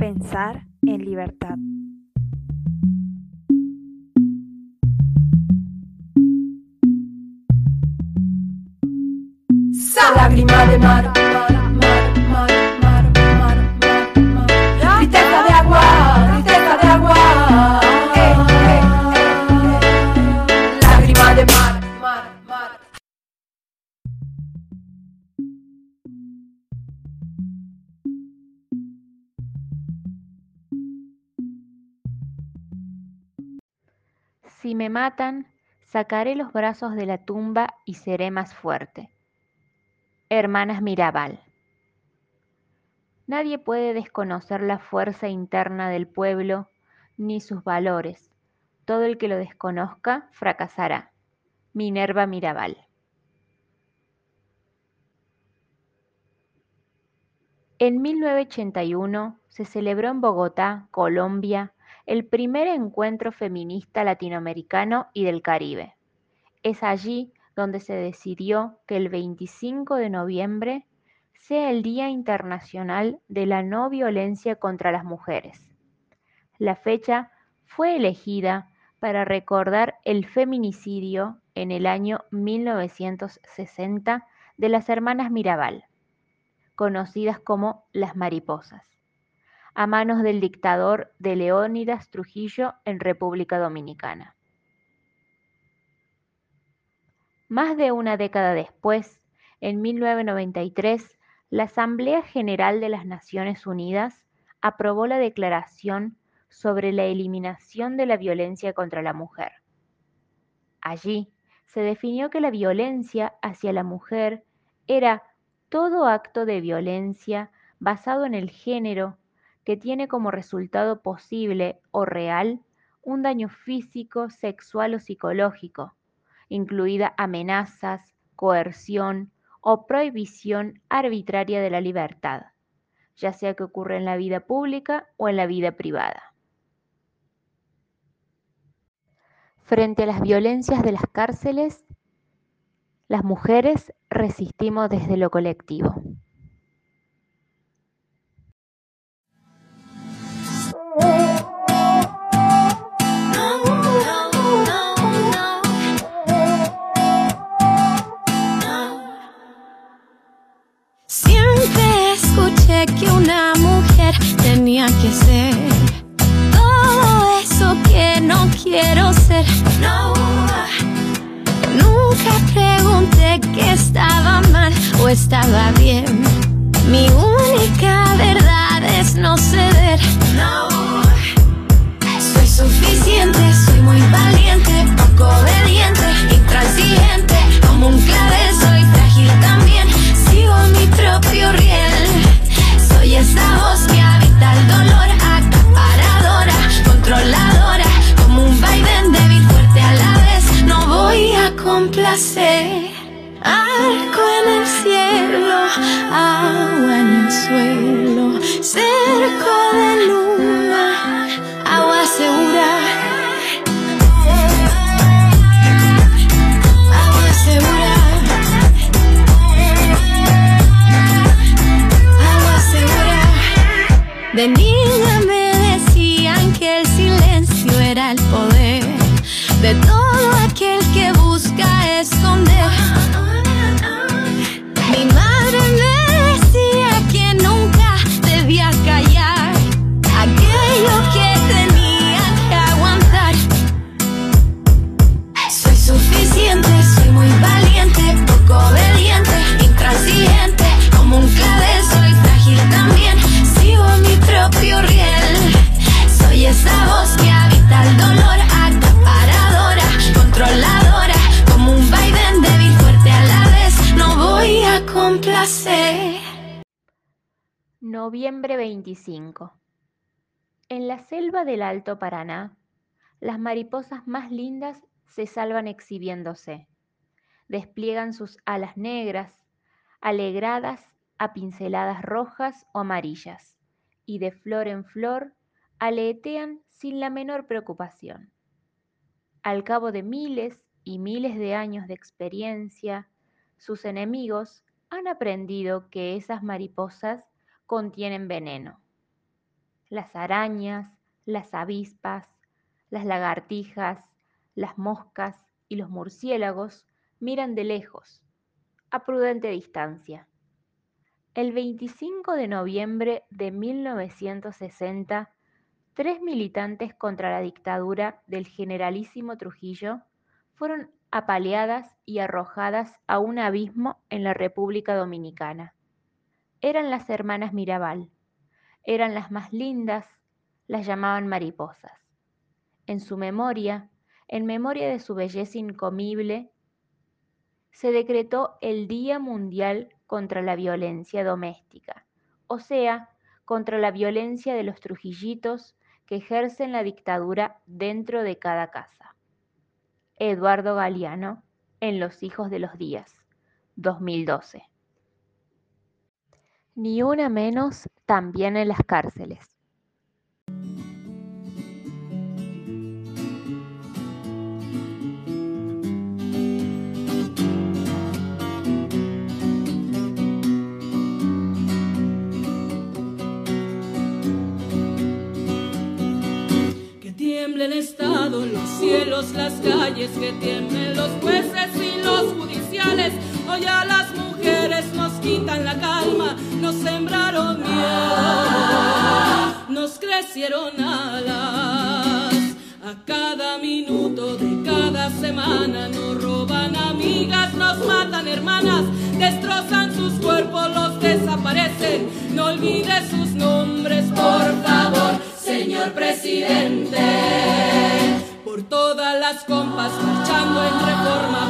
Pensar en libertad. Lágrima de mar, Si me matan, sacaré los brazos de la tumba y seré más fuerte. Hermanas Mirabal. Nadie puede desconocer la fuerza interna del pueblo ni sus valores. Todo el que lo desconozca fracasará. Minerva Mirabal. En 1981 se celebró en Bogotá, Colombia, el primer encuentro feminista latinoamericano y del Caribe. Es allí donde se decidió que el 25 de noviembre sea el Día Internacional de la No Violencia contra las Mujeres. La fecha fue elegida para recordar el feminicidio en el año 1960 de las hermanas Mirabal, conocidas como las mariposas, a manos del dictador de Leónidas Trujillo en República Dominicana. Más de una década después, en 1993, la Asamblea General de las Naciones Unidas aprobó la Declaración sobre la Eliminación de la Violencia contra la Mujer. Allí se definió que la violencia hacia la mujer era todo acto de violencia basado en el género que tiene como resultado posible o real un daño físico, sexual o psicológico, incluida amenazas, coerción o prohibición arbitraria de la libertad, ya sea que ocurra en la vida pública o en la vida privada. Frente a las violencias de las cárceles, las mujeres resistimos desde lo colectivo. Que una mujer tenía que ser todo eso que no quiero ser. Nunca pregunté que estaba mal o estaba bien. Mi única verdad el poder de todo aquel que busca esconder. Noviembre 25. En la selva del Alto Paraná, las mariposas más lindas se salvan exhibiéndose. Despliegan sus alas negras, alegradas a pinceladas rojas o amarillas, y de flor en flor aletean sin la menor preocupación. Al cabo de miles y miles de años de experiencia, sus enemigos han aprendido que esas mariposas contienen veneno. Las arañas, las avispas, las lagartijas, las moscas y los murciélagos miran de lejos, a prudente distancia. El 25 de noviembre de 1960, tres militantes contra la dictadura del generalísimo Trujillo fueron apaleadas y arrojadas a un abismo en la República Dominicana. Eran las hermanas Mirabal. Eran las más lindas, las llamaban mariposas. En su memoria, en memoria de su belleza incomible, se decretó el Día Mundial contra la Violencia Doméstica, o sea, contra la violencia de los trujillitos que ejercen la dictadura dentro de cada casa. Eduardo Galeano, en Los Hijos de los Días, 2012. Ni una menos también en las cárceles. tiemblen Estado, los cielos, las calles, que tiemblen los jueces y los judiciales. Hoy a las mujeres nos quitan la calma, nos sembraron miedo, nos crecieron alas. A cada minuto de cada semana nos roban amigas, nos matan hermanas, destrozan sus cuerpos, los desaparecen. No olvide sus nombres, por favor señor presidente. Por todas las compas marchando en reforma,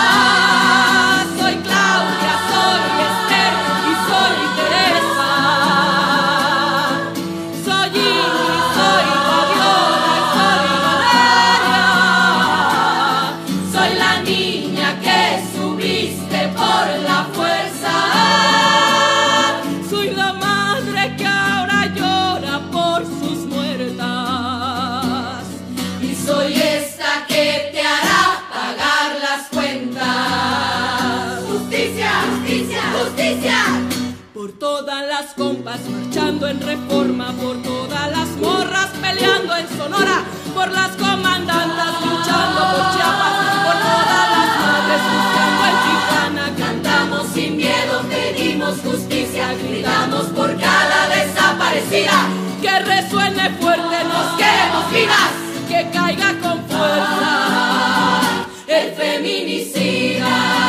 Las compas marchando en reforma, por todas las morras peleando en Sonora, por las comandantas luchando por Chiapas, por todas las madres buscando en Tijuana. Cantamos sin miedo, pedimos justicia, gritamos por cada desaparecida. Que resuene fuerte, nos queremos vivas, que caiga con fuerza el feminicida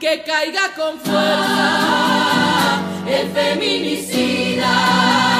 que caiga con fuerza el feminicida.